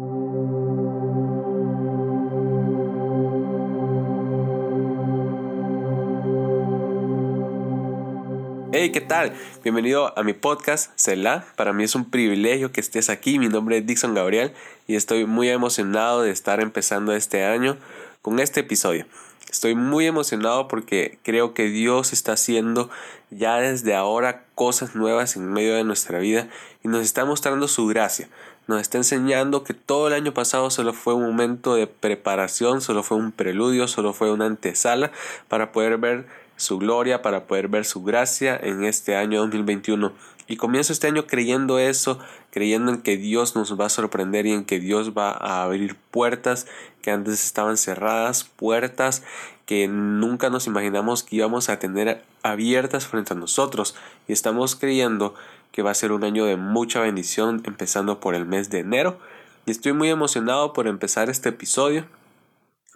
Hey, ¿qué tal? Bienvenido a mi podcast, Cela. Para mí es un privilegio que estés aquí. Mi nombre es Dixon Gabriel y estoy muy emocionado de estar empezando este año con este episodio. Estoy muy emocionado porque creo que Dios está haciendo ya desde ahora cosas nuevas en medio de nuestra vida y nos está mostrando su gracia. Nos está enseñando que todo el año pasado solo fue un momento de preparación, solo fue un preludio, solo fue una antesala para poder ver su gloria, para poder ver su gracia en este año 2021. Y comienzo este año creyendo eso, creyendo en que Dios nos va a sorprender y en que Dios va a abrir puertas que antes estaban cerradas, puertas que nunca nos imaginamos que íbamos a tener abiertas frente a nosotros. Y estamos creyendo que va a ser un año de mucha bendición, empezando por el mes de enero. Y estoy muy emocionado por empezar este episodio.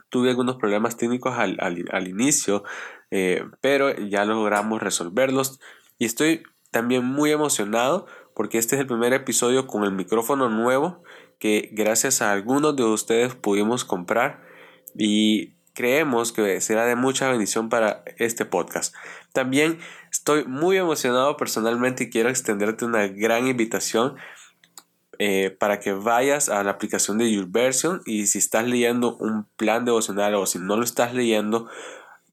Tuve algunos problemas técnicos al, al inicio eh, pero ya logramos resolverlos y estoy también muy emocionado porque este es el primer episodio con el micrófono nuevo que gracias a algunos de ustedes pudimos comprar y creemos que será de mucha bendición para este podcast. También estoy muy emocionado personalmente y quiero extenderte una gran invitación eh, para que vayas a la aplicación de YourVersion y si estás leyendo un plan devocional o si no lo estás leyendo,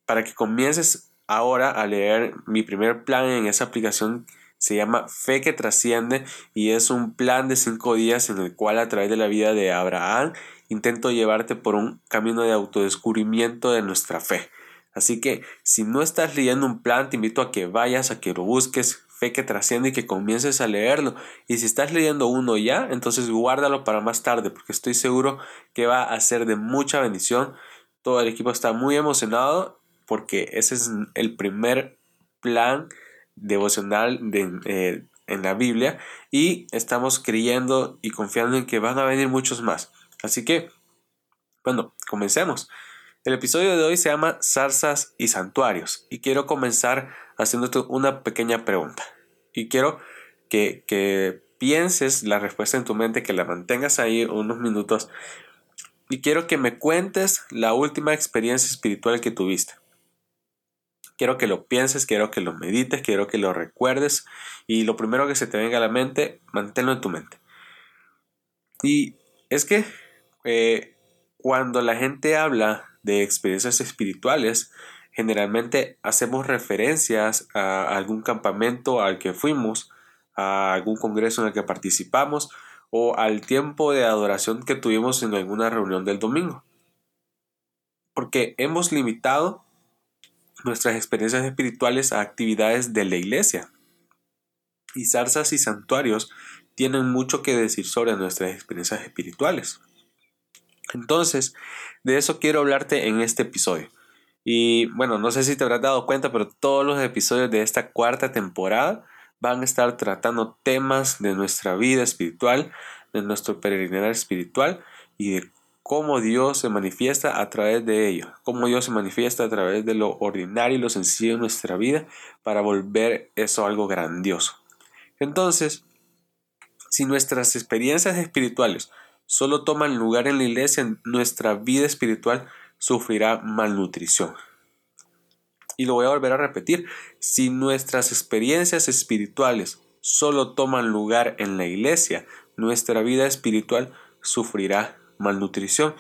para que comiences ahora a leer mi primer plan en esa aplicación se llama Fe que trasciende y es un plan de cinco días en el cual a través de la vida de Abraham intento llevarte por un camino de autodescubrimiento de nuestra fe. Así que si no estás leyendo un plan, te invito a que vayas, a que lo busques, fe que trasciende y que comiences a leerlo. Y si estás leyendo uno ya, entonces guárdalo para más tarde, porque estoy seguro que va a ser de mucha bendición. Todo el equipo está muy emocionado porque ese es el primer plan devocional eh, en la Biblia y estamos creyendo y confiando en que van a venir muchos más. Así que, bueno, comencemos. El episodio de hoy se llama Zarzas y Santuarios y quiero comenzar haciéndote una pequeña pregunta. Y quiero que, que pienses la respuesta en tu mente, que la mantengas ahí unos minutos y quiero que me cuentes la última experiencia espiritual que tuviste. Quiero que lo pienses, quiero que lo medites, quiero que lo recuerdes y lo primero que se te venga a la mente, manténlo en tu mente. Y es que eh, cuando la gente habla de experiencias espirituales, generalmente hacemos referencias a algún campamento al que fuimos, a algún congreso en el que participamos o al tiempo de adoración que tuvimos en alguna reunión del domingo. Porque hemos limitado nuestras experiencias espirituales a actividades de la iglesia. Y zarzas y santuarios tienen mucho que decir sobre nuestras experiencias espirituales. Entonces, de eso quiero hablarte en este episodio. Y bueno, no sé si te habrás dado cuenta, pero todos los episodios de esta cuarta temporada van a estar tratando temas de nuestra vida espiritual, de nuestro peregrinar espiritual y de cómo Dios se manifiesta a través de ello, cómo Dios se manifiesta a través de lo ordinario y lo sencillo de nuestra vida para volver eso algo grandioso. Entonces, si nuestras experiencias espirituales solo toman lugar en la iglesia, nuestra vida espiritual sufrirá malnutrición. Y lo voy a volver a repetir, si nuestras experiencias espirituales solo toman lugar en la iglesia, nuestra vida espiritual sufrirá malnutrición.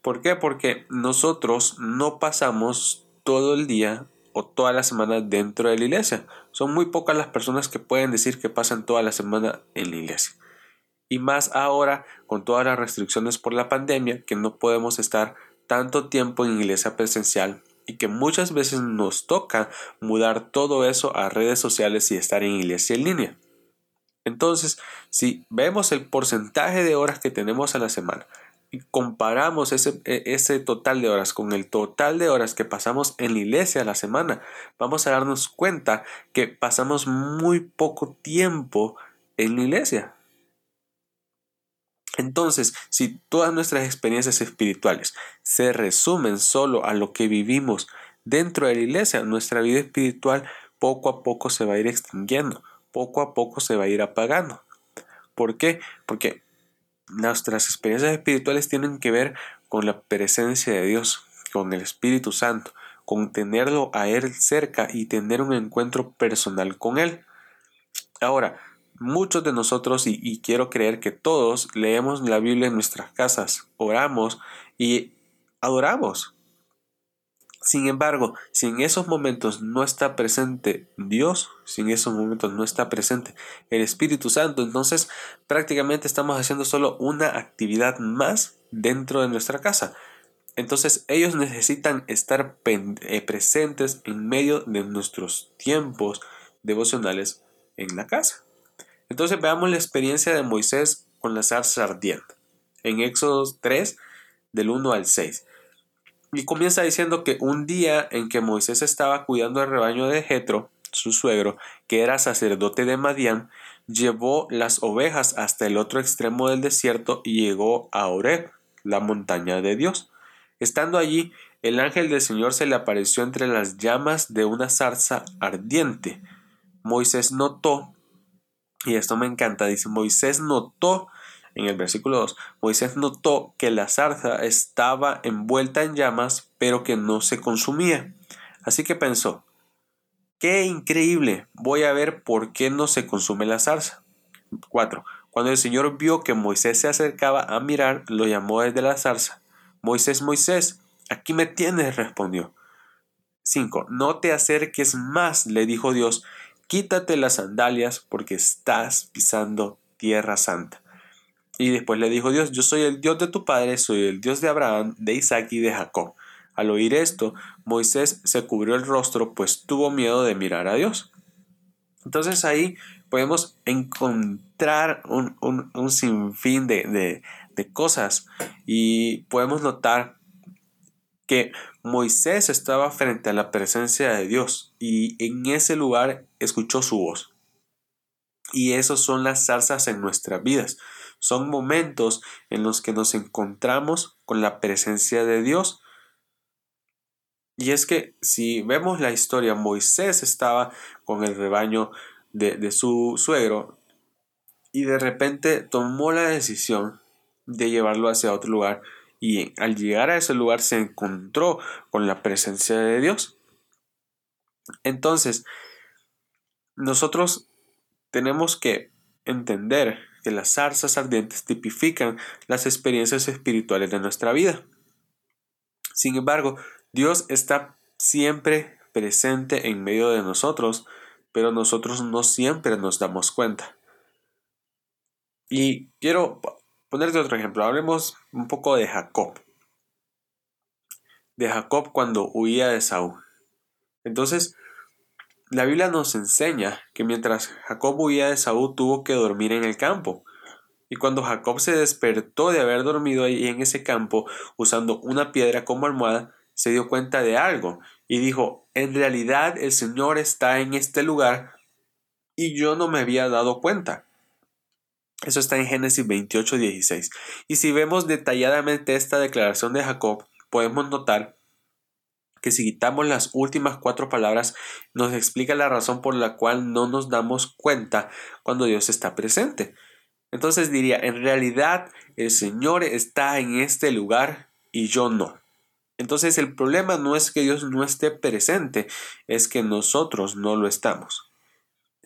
¿Por qué? Porque nosotros no pasamos todo el día o toda la semana dentro de la iglesia. Son muy pocas las personas que pueden decir que pasan toda la semana en la iglesia. Y más ahora con todas las restricciones por la pandemia, que no podemos estar tanto tiempo en iglesia presencial y que muchas veces nos toca mudar todo eso a redes sociales y estar en iglesia en línea. Entonces, si vemos el porcentaje de horas que tenemos a la semana, y comparamos ese, e, ese total de horas con el total de horas que pasamos en la iglesia a la semana, vamos a darnos cuenta que pasamos muy poco tiempo en la iglesia. Entonces, si todas nuestras experiencias espirituales se resumen solo a lo que vivimos dentro de la iglesia, nuestra vida espiritual poco a poco se va a ir extinguiendo, poco a poco se va a ir apagando. ¿Por qué? Porque nuestras experiencias espirituales tienen que ver con la presencia de Dios, con el Espíritu Santo, con tenerlo a Él cerca y tener un encuentro personal con Él. Ahora, muchos de nosotros, y, quiero creer que todos, leemos la Biblia en nuestras casas, oramos y adoramos. Sin embargo, si en esos momentos no está presente Dios, si en esos momentos no está presente el Espíritu Santo, entonces prácticamente estamos haciendo solo una actividad más dentro de nuestra casa. Entonces ellos necesitan estar eh, presentes en medio de nuestros tiempos devocionales en la casa. Entonces veamos la experiencia de Moisés con la zarza ardiente. En Éxodo 3, del 1 al 6. Y comienza diciendo que un día en que Moisés estaba cuidando el rebaño de Jetro, su suegro, que era sacerdote de Madián, llevó las ovejas hasta el otro extremo del desierto y llegó a Oreb, la montaña de Dios. Estando allí, el ángel del Señor se le apareció entre las llamas de una zarza ardiente. Moisés notó, y esto me encanta, dice, Moisés notó en el versículo 2, Moisés notó que la zarza estaba envuelta en llamas, pero que no se consumía. Así que pensó, qué increíble, voy a ver por qué no se consume la zarza. 4. Cuando el Señor vio que Moisés se acercaba a mirar, lo llamó desde la zarza. Moisés, Moisés, aquí me tienes, respondió. 5. No te acerques más, le dijo Dios, quítate las sandalias porque estás pisando tierra santa. Y después le dijo Dios, yo soy el Dios de tu padre, soy el Dios de Abraham, de Isaac y de Jacob. Al oír esto, Moisés se cubrió el rostro, pues tuvo miedo de mirar a Dios. Entonces ahí podemos encontrar un, sinfín de, de cosas y podemos notar que Moisés estaba frente a la presencia de Dios y en ese lugar escuchó su voz. Y esas son las zarzas en nuestras vidas. Son momentos en los que nos encontramos con la presencia de Dios. Y es que si vemos la historia, Moisés estaba con el rebaño de, su suegro y de repente tomó la decisión de llevarlo hacia otro lugar y al llegar a ese lugar se encontró con la presencia de Dios. Entonces, nosotros tenemos que entender que las zarzas ardientes tipifican las experiencias espirituales de nuestra vida. Sin embargo, Dios está siempre presente en medio de nosotros, pero nosotros no siempre nos damos cuenta. Y quiero ponerte otro ejemplo. Hablemos un poco de Jacob. De Jacob cuando huía de Saúl. Entonces, la Biblia nos enseña que mientras Jacob huía de Saúl tuvo que dormir en el campo. Y cuando Jacob se despertó de haber dormido ahí en ese campo usando una piedra como almohada, se dio cuenta de algo y dijo, en realidad el Señor está en este lugar y yo no me había dado cuenta. Eso está en Génesis 28, 16. Y si vemos detalladamente esta declaración de Jacob, podemos notar que si quitamos las últimas cuatro palabras, nos explica la razón por la cual no nos damos cuenta cuando Dios está presente. Entonces diría, en realidad el Señor está en este lugar y yo no. Entonces el problema no es que Dios no esté presente, es que nosotros no lo estamos.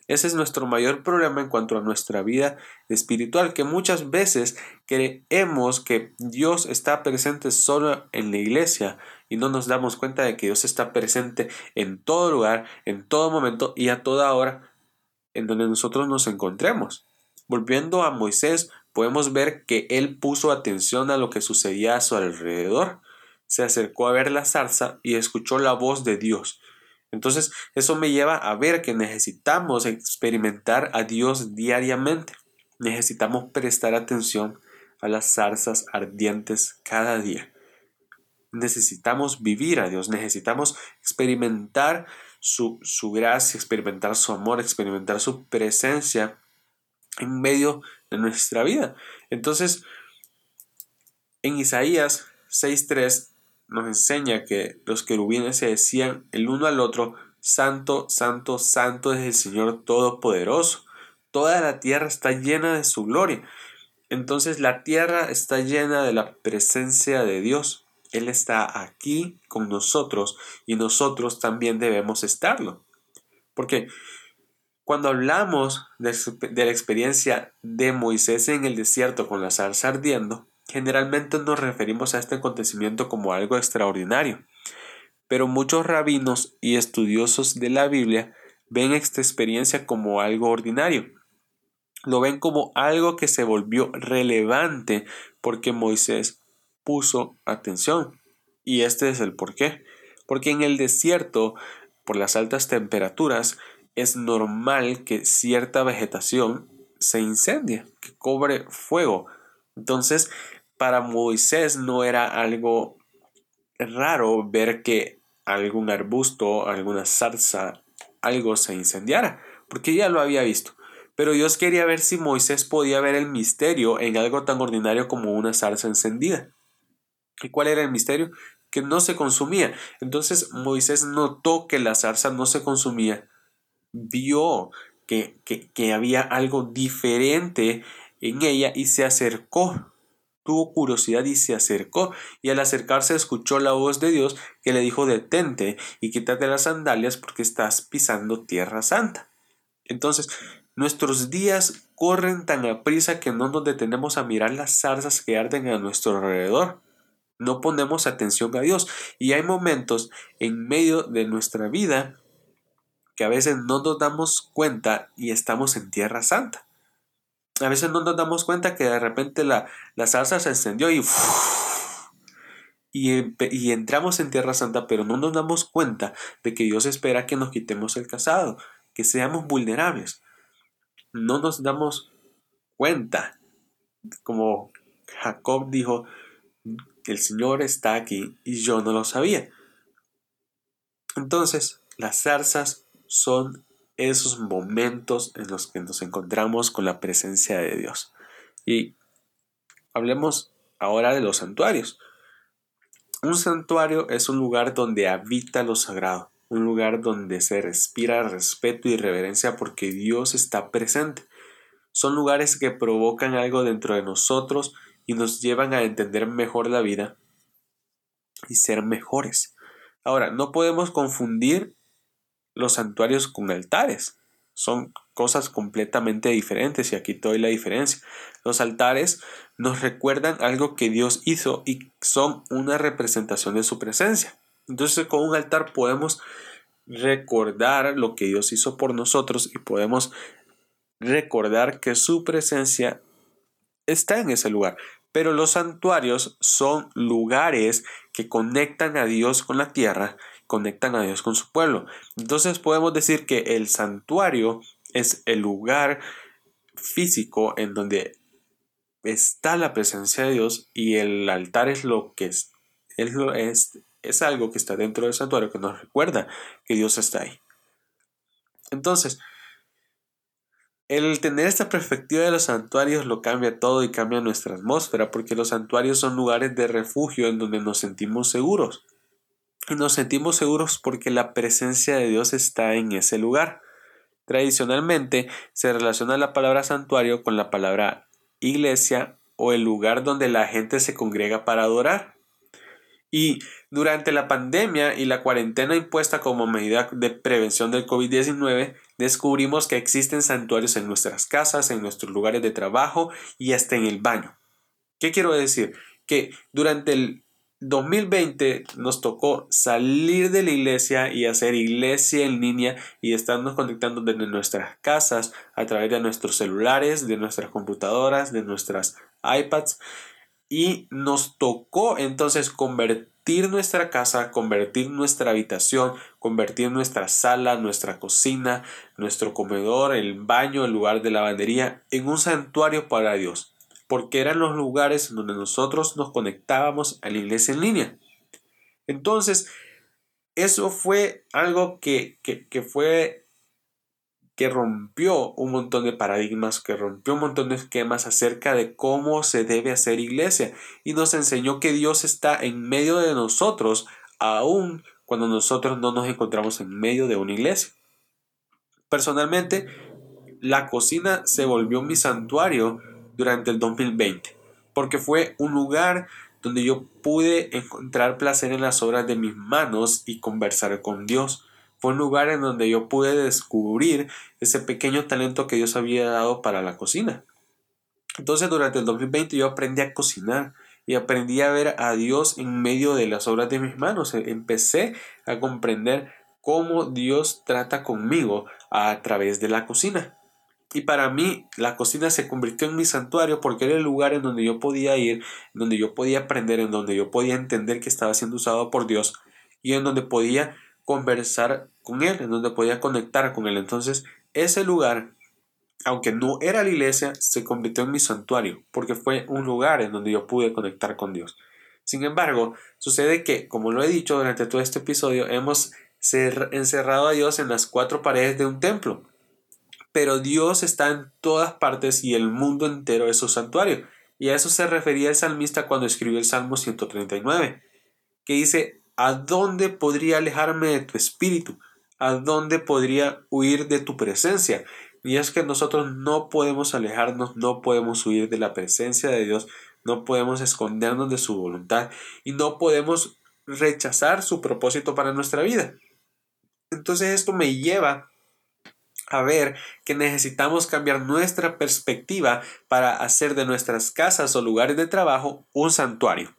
Ese es nuestro mayor problema en cuanto a nuestra vida espiritual, que muchas veces creemos que Dios está presente solo en la iglesia y no nos damos cuenta de que Dios está presente en todo lugar, en todo momento y a toda hora en donde nosotros nos encontremos. Volviendo a Moisés, podemos ver que él puso atención a lo que sucedía a su alrededor. Se acercó a ver la zarza y escuchó la voz de Dios. Entonces, eso me lleva a ver que necesitamos experimentar a Dios diariamente. Necesitamos prestar atención a las zarzas ardientes cada día. Necesitamos vivir a Dios, necesitamos experimentar su, su gracia, experimentar su amor, experimentar su presencia en medio de nuestra vida. Entonces, en Isaías 6.3 nos enseña que los querubines se decían el uno al otro, Santo, Santo, Santo es el Señor Todopoderoso. Toda la tierra está llena de su gloria. Entonces la tierra está llena de la presencia de Dios. Él está aquí con nosotros y nosotros también debemos estarlo. Porque cuando hablamos de, la experiencia de Moisés en el desierto con la zarza ardiendo, generalmente nos referimos a este acontecimiento como algo extraordinario. Pero muchos rabinos y estudiosos de la Biblia ven esta experiencia como algo ordinario. Lo ven como algo que se volvió relevante porque Moisés puso atención. Y este es el por qué. Porque en el desierto, por las altas temperaturas, es normal que cierta vegetación se incendie, que cobre fuego. Entonces, para Moisés no era algo raro ver que algún arbusto, alguna zarza, algo se incendiara, porque ya lo había visto. Pero Dios quería ver si Moisés podía ver el misterio en algo tan ordinario como una zarza encendida. ¿Y cuál era el misterio? Que no se consumía. Entonces Moisés notó que la zarza no se consumía. Vio que, que, que había algo diferente en ella y se acercó tuvo curiosidad y se acercó, y al acercarse escuchó la voz de Dios que le dijo detente y quítate las sandalias porque estás pisando tierra santa. Entonces, nuestros días corren tan a prisa que no nos detenemos a mirar las zarzas que arden a nuestro alrededor. No ponemos atención a Dios y hay momentos en medio de nuestra vida que a veces no nos damos cuenta y estamos en tierra santa a veces no nos damos cuenta que de repente la, la salsa se encendió y, y, y, entramos en Tierra Santa, pero no nos damos cuenta de que Dios espera que nos quitemos el casado, que seamos vulnerables. No nos damos cuenta, como Jacob dijo, el Señor está aquí y yo no lo sabía. Entonces, las zarzas son esos momentos en los que nos encontramos con la presencia de Dios. Y hablemos ahora de los santuarios. Un santuario es un lugar donde habita lo sagrado, un lugar donde se respira respeto y reverencia porque Dios está presente. Son lugares que provocan algo dentro de nosotros y nos llevan a entender mejor la vida y ser mejores. Ahora, no podemos confundir los santuarios con altares. Son cosas completamente diferentes y aquí doy la diferencia. Los altares nos recuerdan algo que Dios hizo y son una representación de su presencia. Entonces con un altar podemos recordar lo que Dios hizo por nosotros y podemos recordar que su presencia está en ese lugar. Pero los santuarios son lugares que conectan a Dios con la tierra conectan a Dios con su pueblo. Entonces podemos decir que el santuario es el lugar físico en donde está la presencia de Dios y el altar es lo que es, es, es, es algo que está dentro del santuario que nos recuerda que Dios está ahí. Entonces, el tener esta perspectiva de los santuarios lo cambia todo y cambia nuestra atmósfera, porque los santuarios son lugares de refugio en donde nos sentimos seguros nos sentimos seguros porque la presencia de Dios está en ese lugar. Tradicionalmente se relaciona la palabra santuario con la palabra iglesia o el lugar donde la gente se congrega para adorar. Y durante la pandemia y la cuarentena impuesta como medida de prevención del COVID-19, descubrimos que existen santuarios en nuestras casas, en nuestros lugares de trabajo y hasta en el baño. ¿Qué quiero decir? Que durante el 2020 nos tocó salir de la iglesia y hacer iglesia en línea y estarnos conectando desde nuestras casas a través de nuestros celulares, de nuestras computadoras, de nuestras iPads. Y nos tocó entonces convertir nuestra casa, convertir nuestra habitación, convertir nuestra sala, nuestra cocina, nuestro comedor, el baño, el lugar de lavandería en un santuario para Dios porque eran los lugares donde nosotros nos conectábamos a la iglesia en línea. Entonces, eso fue algo que, que, fue que rompió un montón de paradigmas, que rompió un montón de esquemas acerca de cómo se debe hacer iglesia y nos enseñó que Dios está en medio de nosotros aun cuando nosotros no nos encontramos en medio de una iglesia. Personalmente, la cocina se volvió mi santuario durante el 2020, porque fue un lugar donde yo pude encontrar placer en las obras de mis manos y conversar con Dios. Fue un lugar en donde yo pude descubrir ese pequeño talento que Dios había dado para la cocina. Entonces durante el 2020 yo aprendí a cocinar y aprendí a ver a Dios en medio de las obras de mis manos. Empecé a comprender cómo Dios trata conmigo a través de la cocina. Y para mí la cocina se convirtió en mi santuario porque era el lugar en donde yo podía ir, en donde yo podía aprender, en donde yo podía entender que estaba siendo usado por Dios y en donde podía conversar con Él, en donde podía conectar con Él. Entonces ese lugar, aunque no era la iglesia, se convirtió en mi santuario porque fue un lugar en donde yo pude conectar con Dios. Sin embargo, sucede que, como lo he dicho durante todo este episodio, hemos encerrado a Dios en las cuatro paredes de un templo pero Dios está en todas partes y el mundo entero es su santuario. Y a eso se refería el salmista cuando escribió el Salmo 139, que dice, ¿a dónde podría alejarme de tu espíritu? ¿A dónde podría huir de tu presencia? Y es que nosotros no podemos alejarnos, no podemos huir de la presencia de Dios, no podemos escondernos de su voluntad y no podemos rechazar su propósito para nuestra vida. Entonces esto me lleva a ver que necesitamos cambiar nuestra perspectiva para hacer de nuestras casas o lugares de trabajo un santuario.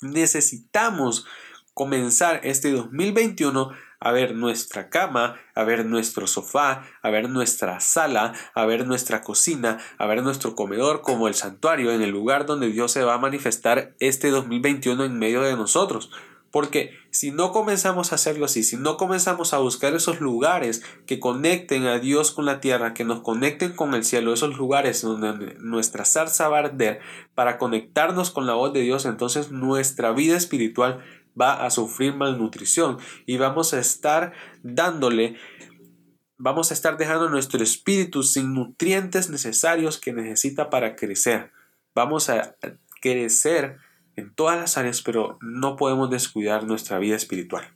Necesitamos comenzar este 2021 a ver nuestra cama, a ver nuestro sofá, a ver nuestra sala, a ver nuestra cocina, a ver nuestro comedor como el santuario en el lugar donde Dios se va a manifestar este 2021 en medio de nosotros. Porque si no comenzamos a hacerlo así, si no comenzamos a buscar esos lugares que conecten a Dios con la tierra, que nos conecten con el cielo, esos lugares donde nuestra zarza va a arder para conectarnos con la voz de Dios, entonces nuestra vida espiritual va a sufrir malnutrición y vamos a estar dándole vamos a estar dejando nuestro espíritu sin nutrientes necesarios que necesita para crecer. Vamos a crecer en todas las áreas, pero no podemos descuidar nuestra vida espiritual.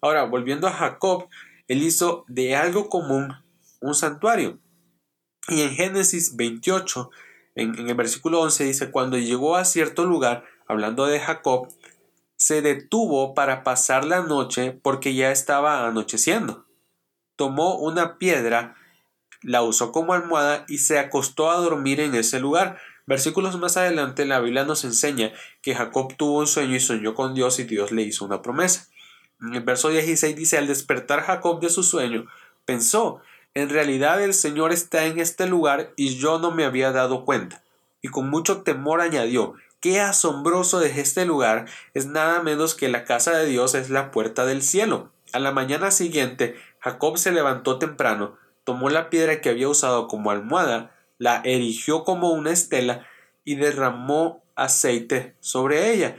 Ahora, volviendo a Jacob, él hizo de algo común un santuario. Y en Génesis 28, en, el versículo 11 dice, cuando llegó a cierto lugar, hablando de Jacob, se detuvo para pasar la noche porque ya estaba anocheciendo. Tomó una piedra, la usó como almohada y se acostó a dormir en ese lugar. Versículos más adelante la Biblia nos enseña que Jacob tuvo un sueño y soñó con Dios y Dios le hizo una promesa. En el verso 16 dice, al despertar Jacob de su sueño, pensó, en realidad el Señor está en este lugar y yo no me había dado cuenta. Y con mucho temor añadió, qué asombroso de este lugar es nada menos que la casa de Dios es la puerta del cielo. A la mañana siguiente, Jacob se levantó temprano, tomó la piedra que había usado como almohada, la erigió como una estela y derramó aceite sobre ella.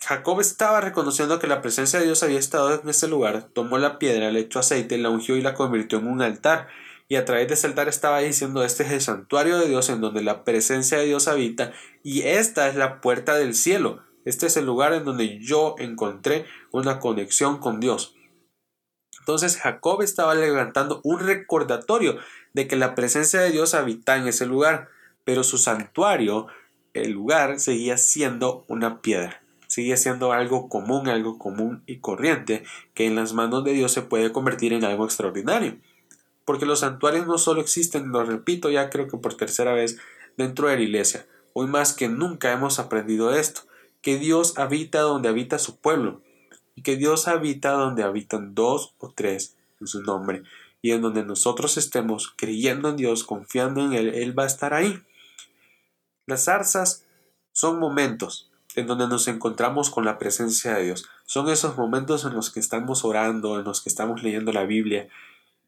Jacob estaba reconociendo que la presencia de Dios había estado en ese lugar, tomó la piedra, le echó aceite, la ungió y la convirtió en un altar. Y a través de ese altar estaba diciendo, este es el santuario de Dios en donde la presencia de Dios habita y esta es la puerta del cielo. Este es el lugar en donde yo encontré una conexión con Dios. Entonces Jacob estaba levantando un recordatorio de que la presencia de Dios habita en ese lugar, pero su santuario, el lugar, seguía siendo una piedra, seguía siendo algo común, algo común y corriente, que en las manos de Dios se puede convertir en algo extraordinario. Porque los santuarios no solo existen, lo repito ya creo que por tercera vez, dentro de la iglesia. Hoy más que nunca hemos aprendido esto, que Dios habita donde habita su pueblo, y que Dios habita donde habitan dos o tres en su nombre y en donde nosotros estemos creyendo en Dios, confiando en Él, Él va a estar ahí. Las zarzas son momentos en donde nos encontramos con la presencia de Dios. Son esos momentos en los que estamos orando, en los que estamos leyendo la Biblia,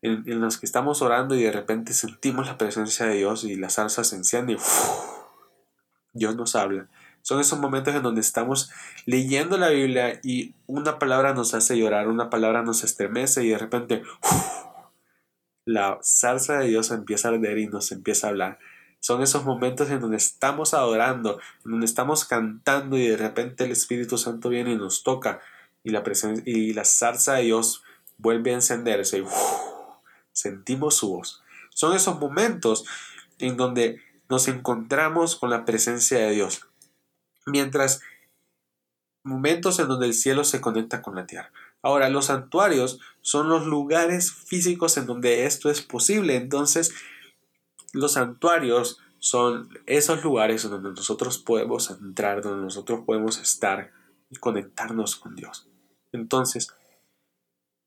en, los que estamos orando y de repente sentimos la presencia de Dios y la zarza se enciende y Dios nos habla. Son esos momentos en donde estamos leyendo la Biblia y una palabra nos hace llorar, una palabra nos estremece y de repente la salsa de Dios empieza a arder y nos empieza a hablar. Son esos momentos en donde estamos adorando, en donde estamos cantando y de repente el Espíritu Santo viene y nos toca y la, presencia, y la salsa de Dios vuelve a encenderse y sentimos su voz. Son esos momentos en donde nos encontramos con la presencia de Dios. Mientras momentos en donde el cielo se conecta con la tierra. Ahora, los santuarios son los lugares físicos en donde esto es posible. Entonces, los santuarios son esos lugares donde nosotros podemos entrar, donde nosotros podemos estar y conectarnos con Dios. Entonces,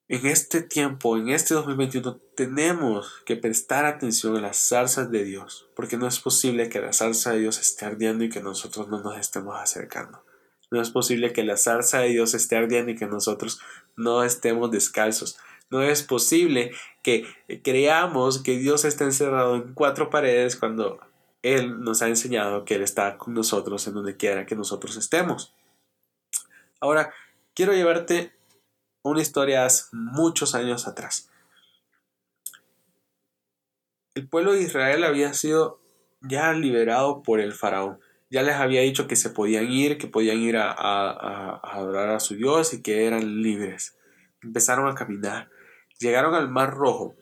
en este tiempo, en este 2021, tenemos que prestar atención a las zarzas de Dios, porque no es posible que la zarza de Dios esté ardiendo y que nosotros no nos estemos acercando. No es posible que la zarza de Dios esté ardiendo y que nosotros no estemos descalzos. No es posible que creamos que Dios está encerrado en cuatro paredes cuando Él nos ha enseñado que Él está con nosotros en donde quiera que nosotros estemos. Ahora, quiero llevarte una historia hace muchos años atrás. El pueblo de Israel había sido ya liberado por el faraón. Ya les había dicho que se podían ir, que podían ir a, adorar a su Dios y que eran libres. Empezaron a caminar. Llegaron al Mar Rojo.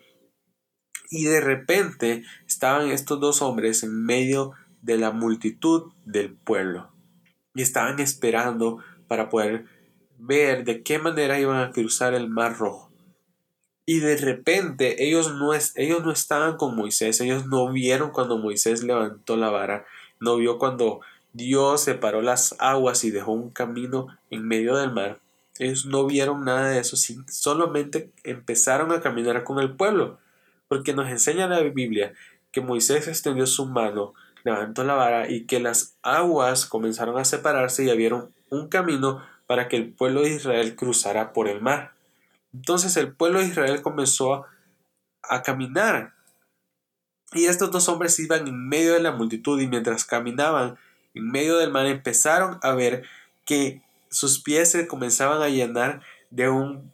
Y de repente estaban estos dos hombres en medio de la multitud del pueblo. Y estaban esperando para poder ver de qué manera iban a cruzar el mar rojo. Y de repente ellos no, ellos no estaban con Moisés, ellos no vieron cuando Moisés levantó la vara, no vio cuando Dios separó las aguas y dejó un camino en medio del mar. Ellos no vieron nada de eso, solamente empezaron a caminar con el pueblo, porque nos enseña la Biblia que Moisés extendió su mano, levantó la vara y que las aguas comenzaron a separarse y abrieron un camino para que el pueblo de Israel cruzara por el mar. Entonces el pueblo de Israel comenzó a caminar. Y estos dos hombres iban en medio de la multitud y mientras caminaban en medio del mar empezaron a ver que sus pies se comenzaban a llenar de un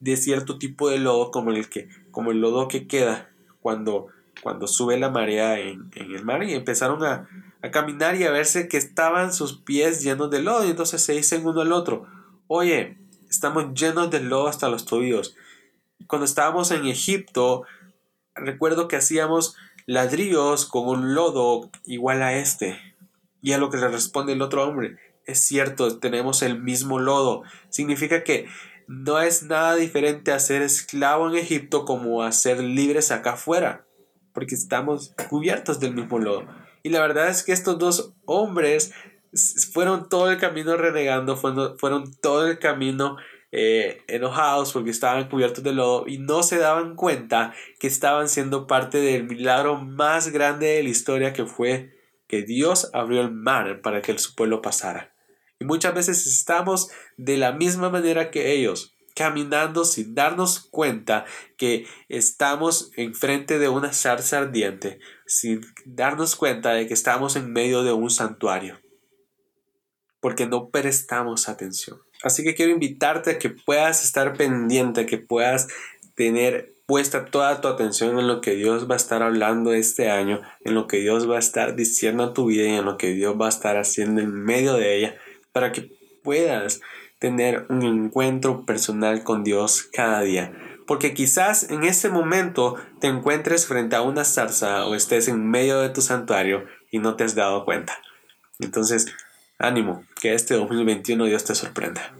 de cierto tipo de lodo como el que como el lodo que queda cuando cuando sube la marea en, en el mar y empezaron a, a caminar y a verse que estaban sus pies llenos de lodo. Y entonces se dicen uno al otro, oye, estamos llenos de lodo hasta los tobillos. Cuando estábamos en Egipto, recuerdo que hacíamos ladrillos con un lodo igual a este. Y a lo que le responde el otro hombre, es cierto, tenemos el mismo lodo. Significa que no es nada diferente a ser esclavo en Egipto como a ser libres acá afuera, porque estamos cubiertos del mismo lodo. Y la verdad es que estos dos hombres fueron todo el camino renegando, fueron, fueron todo el camino eh, enojados porque estaban cubiertos de lodo y no se daban cuenta que estaban siendo parte del milagro más grande de la historia que fue que Dios abrió el mar para que su pueblo pasara. Y muchas veces estamos de la misma manera que ellos, caminando sin darnos cuenta que estamos enfrente de una zarza ardiente, sin darnos cuenta de que estamos en medio de un santuario, porque no prestamos atención. Así que quiero invitarte a que puedas estar pendiente, que puedas tener puesta toda tu atención en lo que Dios va a estar hablando este año, en lo que Dios va a estar diciendo a tu vida y en lo que Dios va a estar haciendo en medio de ella, para que puedas tener un encuentro personal con Dios cada día. Porque quizás en ese momento te encuentres frente a una zarza o estés en medio de tu santuario y no te has dado cuenta. Entonces, ánimo, que este 2021 Dios te sorprenda.